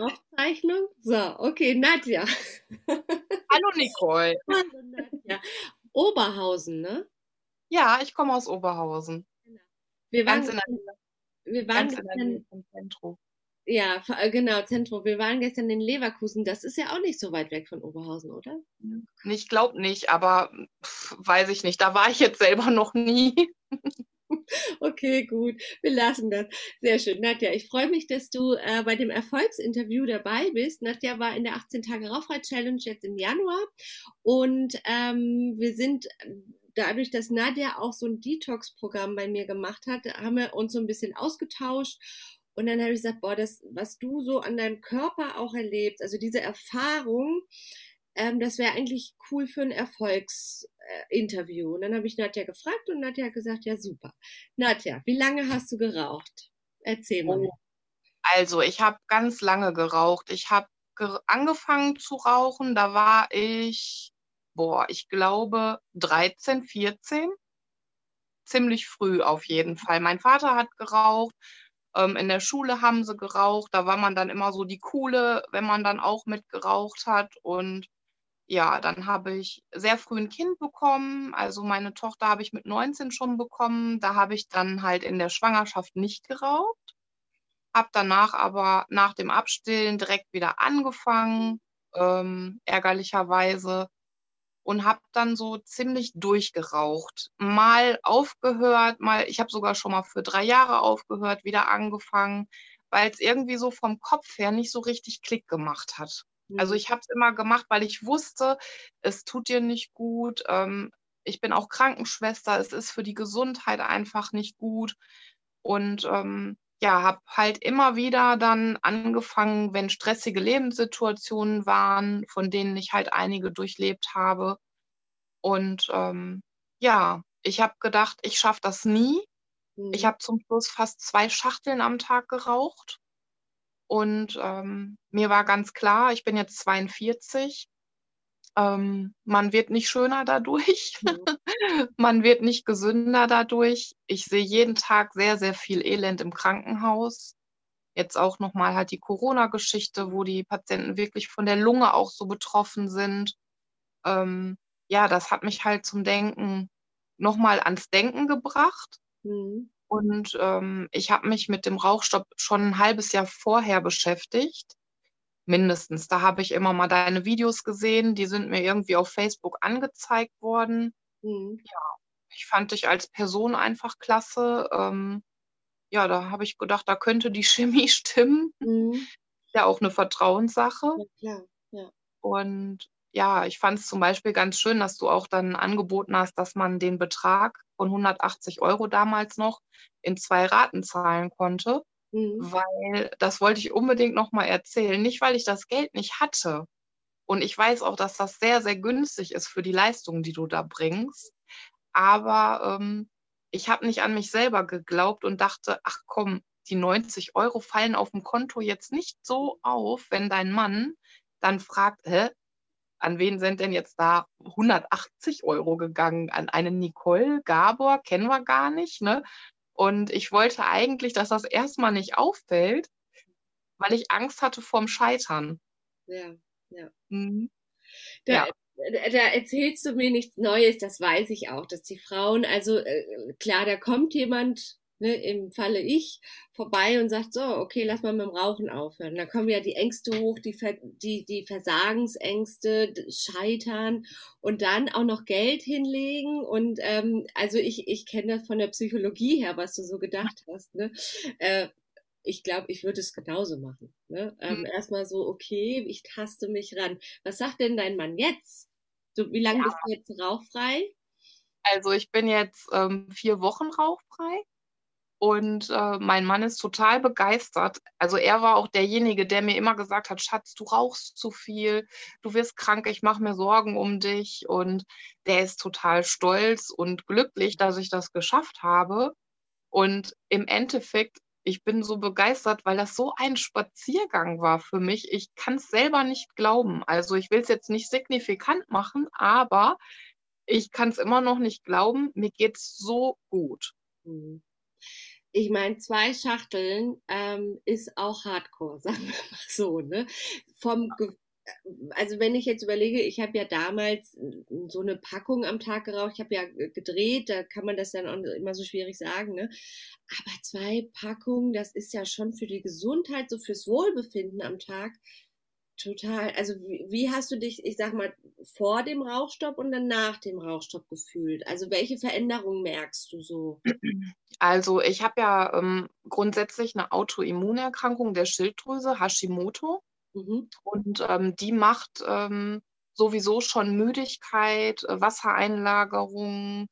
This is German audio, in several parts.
Aufzeichnung? So, okay, Nadja. Hallo Nicole. Hallo Nadja. Oberhausen, ne? Ja, ich komme aus Oberhausen. Genau. Wir waren, Ganz in der, wir waren ganz in der gestern, Zentrum. ja, äh, genau, Zentrum. Wir waren gestern in Leverkusen. Das ist ja auch nicht so weit weg von Oberhausen, oder? Ich glaube nicht, aber pff, weiß ich nicht. Da war ich jetzt selber noch nie. Okay, gut. Wir lassen das. Sehr schön. Nadja, ich freue mich, dass du äh, bei dem Erfolgsinterview dabei bist. Nadja war in der 18 Tage Rauchfrei-Challenge jetzt im Januar und ähm, wir sind dadurch, dass Nadja auch so ein Detox-Programm bei mir gemacht hat, haben wir uns so ein bisschen ausgetauscht und dann habe ich gesagt, boah, das, was du so an deinem Körper auch erlebst, also diese Erfahrung, ähm, das wäre eigentlich cool für ein Erfolgsinterview. Und dann habe ich Nadja gefragt und Nadja hat gesagt, ja super. Nadja, wie lange hast du geraucht? Erzähl mal. Oh. Also, ich habe ganz lange geraucht. Ich habe ge angefangen zu rauchen, da war ich, boah, ich glaube 13, 14. Ziemlich früh auf jeden Fall. Mein Vater hat geraucht. Ähm, in der Schule haben sie geraucht. Da war man dann immer so die Coole, wenn man dann auch mit geraucht hat. Und ja, dann habe ich sehr früh ein Kind bekommen. Also meine Tochter habe ich mit 19 schon bekommen. Da habe ich dann halt in der Schwangerschaft nicht geraucht. Habe danach aber nach dem Abstillen direkt wieder angefangen, ähm, ärgerlicherweise. Und habe dann so ziemlich durchgeraucht. Mal aufgehört, mal, ich habe sogar schon mal für drei Jahre aufgehört, wieder angefangen, weil es irgendwie so vom Kopf her nicht so richtig Klick gemacht hat. Also Mhm. ich habe es immer gemacht, weil ich wusste, es tut dir nicht gut. Ähm, ich bin auch Krankenschwester, es ist für die Gesundheit einfach nicht gut. Und ähm, ja, habe halt immer wieder dann angefangen, wenn stressige Lebenssituationen waren, von denen ich halt einige durchlebt habe. Und ähm, ja, ich habe gedacht, ich schaffe das nie. Ich Mhm. habe zum Schluss fast zwei Schachteln am Tag geraucht. Und ähm, mir war ganz klar, ich bin jetzt 42, ähm, man wird nicht schöner dadurch, man wird nicht gesünder dadurch. Ich sehe jeden Tag sehr, sehr viel Elend im Krankenhaus. Jetzt auch nochmal halt die Corona-Geschichte, wo die Patienten wirklich von der Lunge auch so betroffen sind. Ähm, ja, das hat mich halt zum Denken nochmal ans Denken gebracht. Mhm. Und ähm, ich habe mich mit dem Rauchstopp schon ein halbes Jahr vorher beschäftigt. Mindestens. Da habe ich immer mal deine Videos gesehen. Die sind mir irgendwie auf Facebook angezeigt worden. Mhm. Ich fand dich als Person einfach klasse. Ähm, ja, da habe ich gedacht, da könnte die Chemie stimmen. Mhm. Ja, auch eine Vertrauenssache. Ja, klar. Ja. Und ja, ich fand es zum Beispiel ganz schön, dass du auch dann angeboten hast, dass man den Betrag von 180 Euro damals noch in zwei Raten zahlen konnte. Mhm. weil das wollte ich unbedingt noch mal erzählen. Nicht, weil ich das Geld nicht hatte. Und ich weiß auch, dass das sehr, sehr günstig ist für die Leistungen, die du da bringst. Aber ähm, ich habe nicht an mich selber geglaubt und dachte, ach komm, die 90 Euro fallen auf dem Konto jetzt nicht so auf, wenn dein Mann dann fragt, hä, an wen sind denn jetzt da 180 Euro gegangen? An eine Nicole Gabor, kennen wir gar nicht, ne? Und ich wollte eigentlich, dass das erstmal nicht auffällt, weil ich Angst hatte vorm Scheitern. Ja. Ja. Mhm. Da, Ja. da, erzählst du mir nichts Neues, das weiß ich auch, dass die Frauen, also äh, klar, da kommt jemand, ne, im Falle ich, vorbei und sagt, so, okay, lass mal mit dem Rauchen aufhören. Da kommen ja die Ängste hoch, die, Ver die, die Versagensängste, Scheitern und dann auch noch Geld hinlegen. Und ähm, also ich, ich kenne das von der Psychologie her, was du so gedacht hast. Ne? Äh, ich glaube, ich würde es genauso machen. Ne? Ähm, Mhm. Erstmal so, okay, ich taste mich ran. Was sagt denn dein Mann jetzt? So, wie lange Ja. bist du jetzt rauchfrei? Also ich bin jetzt ähm, vier Wochen rauchfrei und äh, mein Mann ist total begeistert. Also er war auch derjenige, der mir immer gesagt hat, Schatz, du rauchst zu viel, du wirst krank, ich mache mir Sorgen um dich. Und der ist total stolz und glücklich, dass ich das geschafft habe. Und im Endeffekt, ich bin so begeistert, weil das so ein Spaziergang war für mich. Ich kann es selber nicht glauben. Also ich will es jetzt nicht signifikant machen, aber ich kann es immer noch nicht glauben. Mir geht's so gut. Ich meine, zwei Schachteln ähm, ist auch Hardcore, sagen wir mal so. Ne? Vom, also wenn ich jetzt überlege, ich habe ja damals so eine Packung am Tag geraucht, ich habe ja gedreht, da kann man das dann auch immer so schwierig sagen, ne? Aber zwei Packungen, das ist ja schon für die Gesundheit, so fürs Wohlbefinden am Tag total. Also wie, wie hast du dich, ich sag mal, vor dem Rauchstopp und dann nach dem Rauchstopp gefühlt? Also welche Veränderungen merkst du so? Also ich habe ja ähm, grundsätzlich eine Autoimmunerkrankung der Schilddrüse, Hashimoto. Mhm. Und ähm, die macht ähm, sowieso schon Müdigkeit, äh, Wassereinlagerung.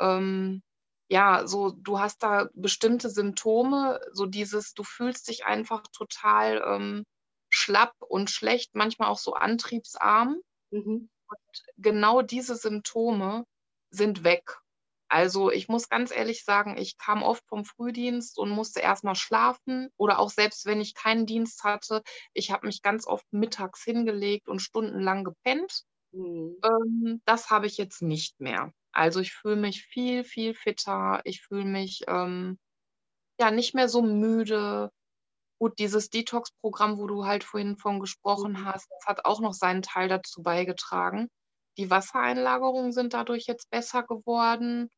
Ähm, ja, so du hast da bestimmte Symptome, so dieses, du fühlst dich einfach total ähm, schlapp und schlecht, manchmal auch so antriebsarm. Mhm. Und genau diese Symptome sind weg. Also ich muss ganz ehrlich sagen, ich kam oft vom Frühdienst und musste erstmal schlafen oder auch selbst wenn ich keinen Dienst hatte, ich habe mich ganz oft mittags hingelegt und stundenlang gepennt. Mhm. Ähm, das habe ich jetzt nicht mehr. Also ich fühle mich viel, viel fitter. Ich fühle mich ähm, ja nicht mehr so müde. Gut, dieses Detox-Programm, wo du halt vorhin von gesprochen mhm. hast, das hat auch noch seinen Teil dazu beigetragen. Die Wassereinlagerungen sind dadurch jetzt besser geworden.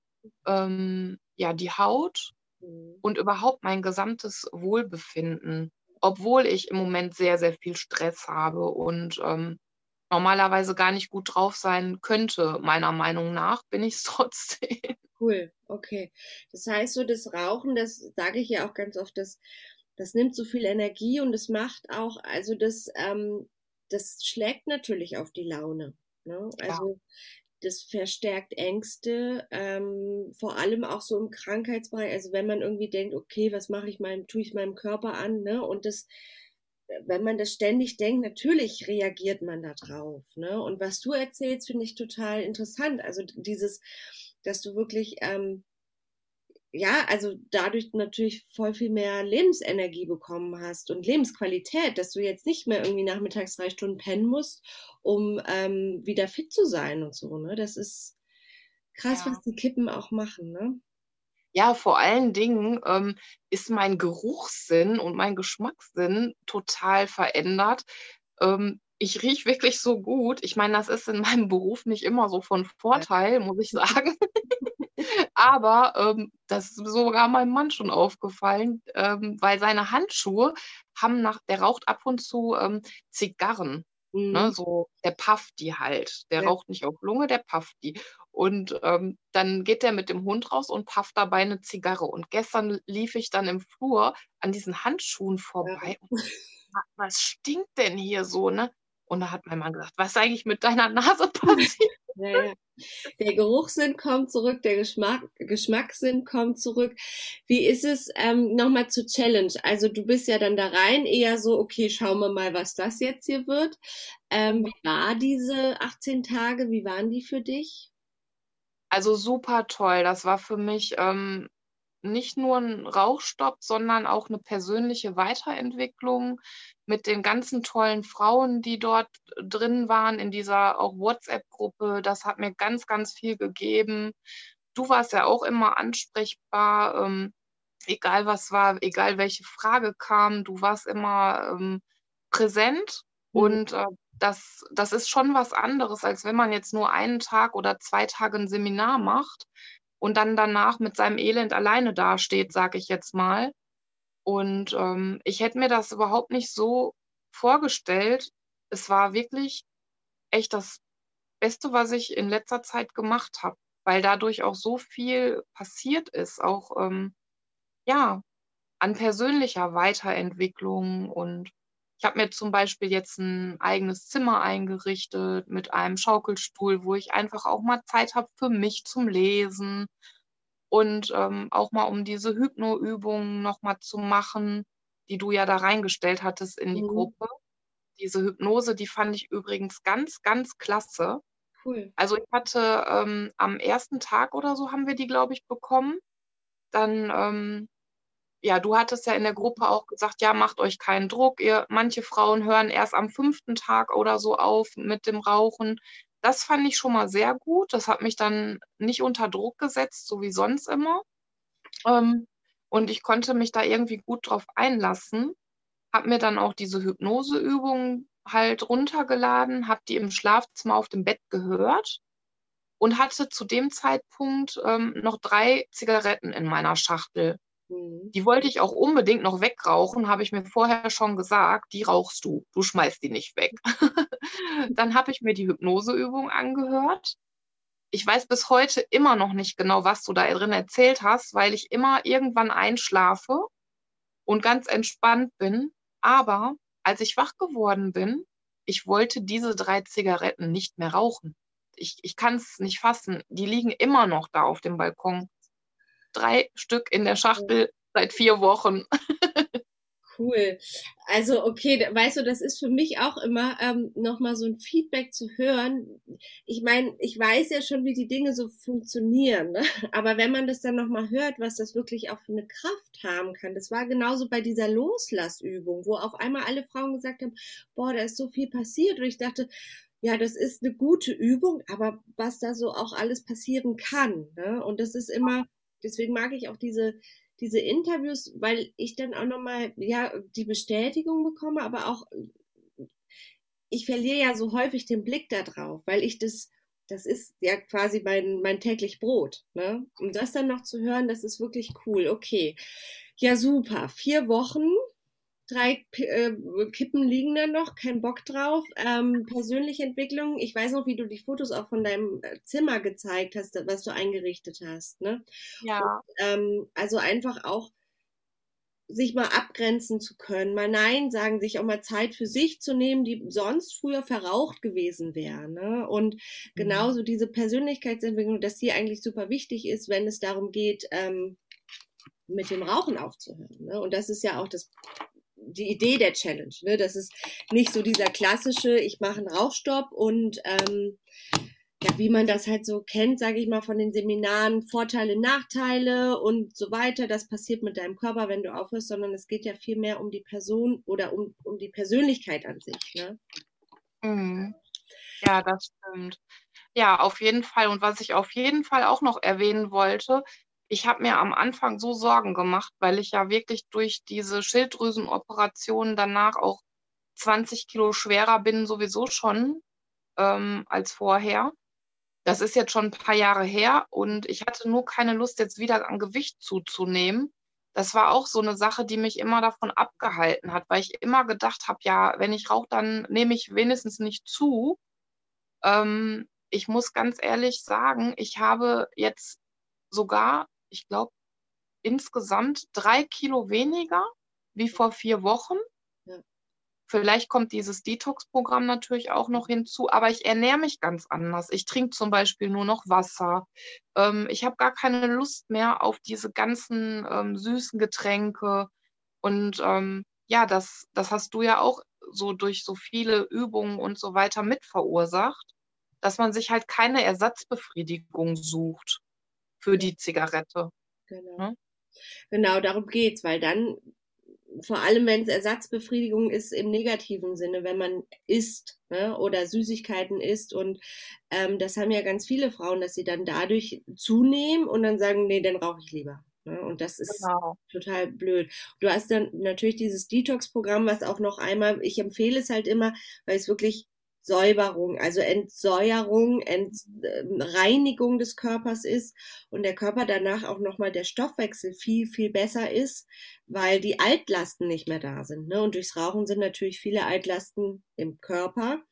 Ähm, ja, die Haut mhm. und überhaupt mein gesamtes Wohlbefinden, obwohl ich im Moment sehr, sehr viel Stress habe und ähm, normalerweise gar nicht gut drauf sein könnte, meiner Meinung nach, bin ich es trotzdem. Cool, okay. Das heißt so, das Rauchen, das sage ich ja auch ganz oft, das, das nimmt so viel Energie und es macht auch, also das, ähm, das schlägt natürlich auf die Laune. Ne? Also ja. das verstärkt Ängste, ähm, vor allem auch so im Krankheitsbereich. Also wenn man irgendwie denkt, okay, was mache ich meinem, tue ich meinem Körper an, ne? Und das, wenn man das ständig denkt, natürlich reagiert man da drauf, ne? Und was du erzählst, finde ich total interessant. Also dieses, dass du wirklich ähm, ja, also dadurch natürlich voll viel mehr Lebensenergie bekommen hast und Lebensqualität, dass du jetzt nicht mehr irgendwie nachmittags drei Stunden pennen musst, um ähm, wieder fit zu sein und so. Ne? Das ist krass, ja. was die Kippen auch machen. Ne? Ja, vor allen Dingen ähm, ist mein Geruchssinn und mein Geschmackssinn total verändert. Ähm, ich rieche wirklich so gut. Ich meine, das ist in meinem Beruf nicht immer so von Vorteil, muss ich sagen. Aber ähm, das ist sogar meinem Mann schon aufgefallen, ähm, weil seine Handschuhe haben nach, der raucht ab und zu ähm, Zigarren. Ne, mhm. Ne, so, der pafft die halt. Der ja. raucht nicht auf Lunge, der pafft die. Und ähm, dann geht der mit dem Hund raus und pafft dabei eine Zigarre. Und gestern lief ich dann im Flur an diesen Handschuhen vorbei. Ja. was stinkt denn hier so, ne? Und da hat mein Mann gesagt, was ist eigentlich mit deiner Nase passiert? Ja, ja. Der Geruchssinn kommt zurück, der Geschmack, Geschmackssinn kommt zurück. Wie ist es ähm, nochmal zur Challenge? Also du bist ja dann da rein eher so, okay, schauen wir mal, was das jetzt hier wird. Ähm, wie war diese 18 Tage? Wie waren die für dich? Also super toll. Das war für mich ähm, nicht nur ein Rauchstopp, sondern auch eine persönliche Weiterentwicklung mit den ganzen tollen Frauen, die dort drin waren in dieser auch WhatsApp-Gruppe. Das hat mir ganz, ganz viel gegeben. Du warst ja auch immer ansprechbar, ähm, egal was war, egal welche Frage kam, du warst immer ähm, präsent mhm. und äh, das, das ist schon was anderes, als wenn man jetzt nur einen Tag oder zwei Tage ein Seminar macht und dann danach mit seinem Elend alleine dasteht, sage ich jetzt mal. Und ähm, ich hätte mir das überhaupt nicht so vorgestellt. Es war wirklich echt das Beste, was ich in letzter Zeit gemacht habe, weil dadurch auch so viel passiert ist, auch ähm, ja an persönlicher Weiterentwicklung und ich habe mir zum Beispiel jetzt ein eigenes Zimmer eingerichtet mit einem Schaukelstuhl, wo ich einfach auch mal Zeit habe für mich zum Lesen und ähm, auch mal um diese Hypnoübungen nochmal zu machen, die du ja da reingestellt hattest in die mhm. Gruppe. Diese Hypnose, die fand ich übrigens ganz, ganz klasse. Cool. Also ich hatte ähm, am ersten Tag oder so haben wir die, glaube ich, bekommen. Dann ähm, ja, du hattest ja in der Gruppe auch gesagt, ja, macht euch keinen Druck. Ihr, manche Frauen hören erst am fünften Tag oder so auf mit dem Rauchen. Das fand ich schon mal sehr gut. Das hat mich dann nicht unter Druck gesetzt, so wie sonst immer. Ähm, Und ich konnte mich da irgendwie gut drauf einlassen, habe mir dann auch diese Hypnoseübungen halt runtergeladen, habe die im Schlafzimmer auf dem Bett gehört und hatte zu dem Zeitpunkt ähm, noch drei Zigaretten in meiner Schachtel. Mhm. Die wollte ich auch unbedingt noch wegrauchen, habe ich mir vorher schon gesagt, die rauchst du, du schmeißt die nicht weg. dann habe ich mir die Hypnoseübung angehört. Ich weiß bis heute immer noch nicht genau, was du da drin erzählt hast, weil ich immer irgendwann einschlafe und ganz entspannt bin. Aber als ich wach geworden bin, ich wollte diese drei Zigaretten nicht mehr rauchen. Ich, ich kann es nicht fassen. Die liegen immer noch da auf dem Balkon drei Stück in der Schachtel seit vier Wochen. Cool. Also okay, weißt du, das ist für mich auch immer ähm, nochmal so ein Feedback zu hören. Ich meine, ich weiß ja schon, wie die Dinge so funktionieren, ne? aber wenn man das dann nochmal hört, was das wirklich auch für eine Kraft haben kann, das war genauso bei dieser Loslassübung, wo auf einmal alle Frauen gesagt haben, boah, da ist so viel passiert und ich dachte, ja, das ist eine gute Übung, aber was da so auch alles passieren kann. Ne? Und das ist immer, deswegen mag ich auch diese, diese Interviews, weil ich dann auch nochmal, ja, die Bestätigung bekomme, aber auch, ich verliere ja so häufig den Blick da drauf, weil ich das, das ist ja quasi mein, mein täglich Brot, ne? Und das dann noch zu hören, das ist wirklich cool. Okay. Ja, super. Vier Wochen drei äh, Kippen liegen da noch, kein Bock drauf. Ähm, persönliche Entwicklung, ich weiß noch, wie du die Fotos auch von deinem äh, Zimmer gezeigt hast, was du eingerichtet hast. Ne? Ja. Und, ähm, also einfach auch sich mal abgrenzen zu können, mal Nein sagen, sich auch mal Zeit für sich zu nehmen, die sonst früher verraucht gewesen wäre. Ne? Und mhm. genauso diese Persönlichkeitsentwicklung, dass die eigentlich super wichtig ist, wenn es darum geht, ähm, mit dem Rauchen aufzuhören. Ne? Und das ist ja auch das die Idee der Challenge. Ne? Das ist nicht so dieser klassische, ich mache einen Rauchstopp und ähm, ja, wie man das halt so kennt, sage ich mal, von den Seminaren, Vorteile, Nachteile und so weiter. Das passiert mit deinem Körper, wenn du aufhörst, sondern es geht ja viel mehr um die Person oder um, um die Persönlichkeit an sich. Ne? Mhm. Ja, das stimmt. Ja, auf jeden Fall. Und was ich auf jeden Fall auch noch erwähnen wollte, ich habe mir am Anfang so Sorgen gemacht, weil ich ja wirklich durch diese Schilddrüsenoperation danach auch 20 Kilo schwerer bin, sowieso schon ähm, als vorher. Das ist jetzt schon ein paar Jahre her und ich hatte nur keine Lust, jetzt wieder an Gewicht zuzunehmen. Das war auch so eine Sache, die mich immer davon abgehalten hat, weil ich immer gedacht habe, ja, wenn ich rauche, dann nehme ich wenigstens nicht zu. Ähm, ich muss ganz ehrlich sagen, ich habe jetzt sogar ich glaube, insgesamt drei Kilo weniger wie vor vier Wochen. Ja. Vielleicht kommt dieses Detox-Programm natürlich auch noch hinzu, aber ich ernähre mich ganz anders. Ich trinke zum Beispiel nur noch Wasser. Ähm, ich habe gar keine Lust mehr auf diese ganzen ähm, süßen Getränke. Und ähm, ja, das, das hast du ja auch so durch so viele Übungen und so weiter mit verursacht, dass man sich halt keine Ersatzbefriedigung sucht für die Zigarette. Genau. Hm? Genau, darum geht's, weil dann, vor allem wenn es Ersatzbefriedigung ist im negativen Sinne, wenn man isst ne, oder Süßigkeiten isst und ähm, das haben ja ganz viele Frauen, dass sie dann dadurch zunehmen und dann sagen, nee, dann rauche ich lieber. Ne? Und das ist genau. total blöd. Du hast dann natürlich dieses Detox-Programm, was auch noch einmal, ich empfehle es halt immer, weil es wirklich Säuberung, also Entsäuerung, Entreinigung ähm, des Körpers ist und der Körper danach auch nochmal der Stoffwechsel viel, viel besser ist, weil die Altlasten nicht mehr da sind. Ne? Und durchs Rauchen sind natürlich viele Altlasten im Körper.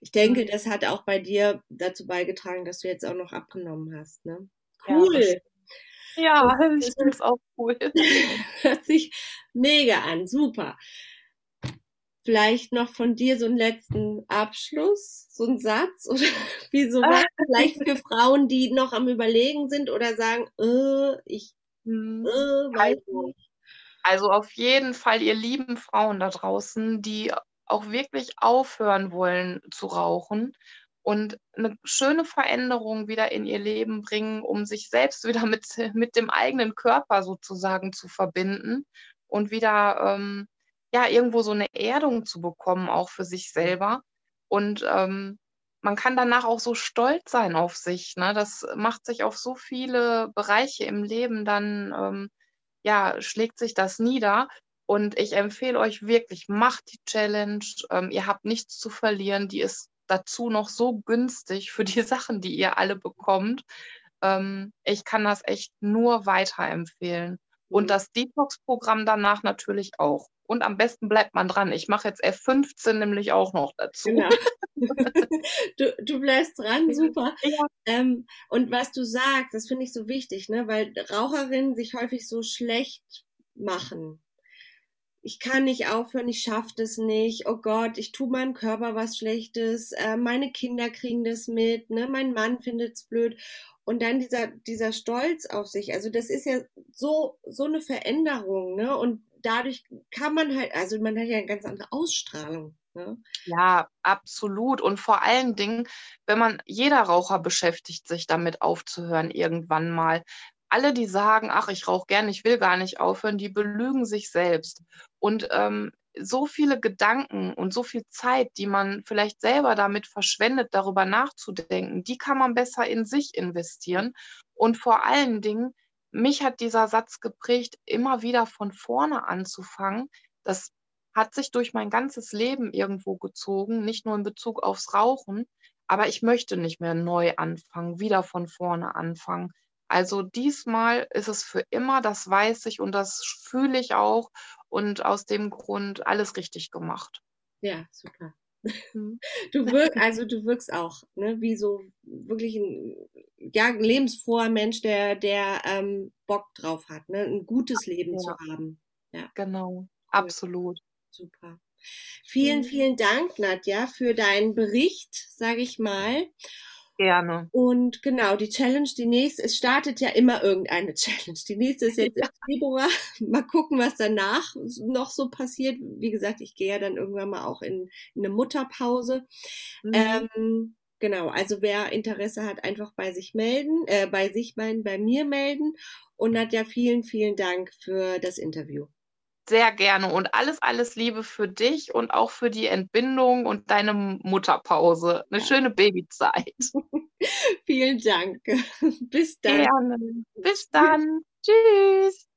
Ich denke, mhm. das hat auch bei dir dazu beigetragen, dass du jetzt auch noch abgenommen hast. Ne? Cool. Ja, ja ich finde es auch cool. Hört sich mega an, super vielleicht noch von dir so einen letzten Abschluss, so einen Satz oder wie so was, vielleicht für Frauen, die noch am Überlegen sind oder sagen, äh, ich hm. äh, weiß also, nicht. Also auf jeden Fall, ihr lieben Frauen da draußen, die auch wirklich aufhören wollen zu rauchen und eine schöne Veränderung wieder in ihr Leben bringen, um sich selbst wieder mit, mit dem eigenen Körper sozusagen zu verbinden und wieder ähm, ja, irgendwo so eine Erdung zu bekommen, auch für sich selber. Und ähm, man kann danach auch so stolz sein auf sich. Ne? Das macht sich auf so viele Bereiche im Leben dann ähm, ja, schlägt sich das nieder. Und ich empfehle euch wirklich, macht die Challenge. Ähm, ihr habt nichts zu verlieren. Die ist dazu noch so günstig für die Sachen, die ihr alle bekommt. Ähm, ich kann das echt nur weiterempfehlen. Und mhm. das Detox-Programm danach natürlich auch. Und am besten bleibt man dran. Ich mache jetzt F15 nämlich auch noch dazu. Genau. du, du bleibst dran, super. Ja. Ähm, und was du sagst, das finde ich so wichtig, ne? weil Raucherinnen sich häufig so schlecht machen ich kann nicht aufhören, ich schaffe das nicht, oh Gott, ich tue meinem Körper was Schlechtes, äh, meine Kinder kriegen das mit, ne, mein Mann findet's blöd. Und dann dieser, dieser Stolz auf sich, also das ist ja so, so eine Veränderung, ne? Und dadurch kann man halt, also man hat ja eine ganz andere Ausstrahlung. Ne? Ja, absolut. Und vor allen Dingen, wenn man, jeder Raucher beschäftigt sich damit aufzuhören irgendwann mal alle, die sagen, ach, ich rauche gern, ich will gar nicht aufhören, die belügen sich selbst. Und ähm, so viele Gedanken und so viel Zeit, die man vielleicht selber damit verschwendet, darüber nachzudenken, die kann man besser in sich investieren. Und vor allen Dingen, mich hat dieser Satz geprägt, immer wieder von vorne anzufangen. Das hat sich durch mein ganzes Leben irgendwo gezogen, nicht nur in Bezug aufs Rauchen. Aber ich möchte nicht mehr neu anfangen, wieder von vorne anfangen. Also diesmal ist es für immer, das weiß ich und das fühle ich auch und aus dem Grund alles richtig gemacht. Ja, super. Mhm. Du wirkst, also du wirkst auch, ne, wie so wirklich ein, ja, ein lebensfroher Mensch, der, der ähm, Bock drauf hat, ne, ein gutes Leben ja. zu haben. Ja. Genau, absolut. Super. Vielen, mhm. vielen Dank, Nadja, für deinen Bericht, sage ich mal. Gerne. Und genau, die Challenge, die nächste, es startet ja immer irgendeine Challenge. Die nächste ist jetzt ja. im Februar. Mal gucken, was danach noch so passiert. Wie gesagt, ich gehe ja dann irgendwann mal auch in, in eine Mutterpause. Mhm. Ähm, genau, also wer Interesse hat, einfach bei sich melden, äh, bei sich bei, bei mir melden. Und Nadja, vielen, vielen Dank für das Interview sehr gerne und alles, alles Liebe für dich und auch für die Entbindung und deine Mutterpause. Eine schöne Babyzeit. Vielen Dank. Bis dann. Gerne. Bis dann. Tschüss.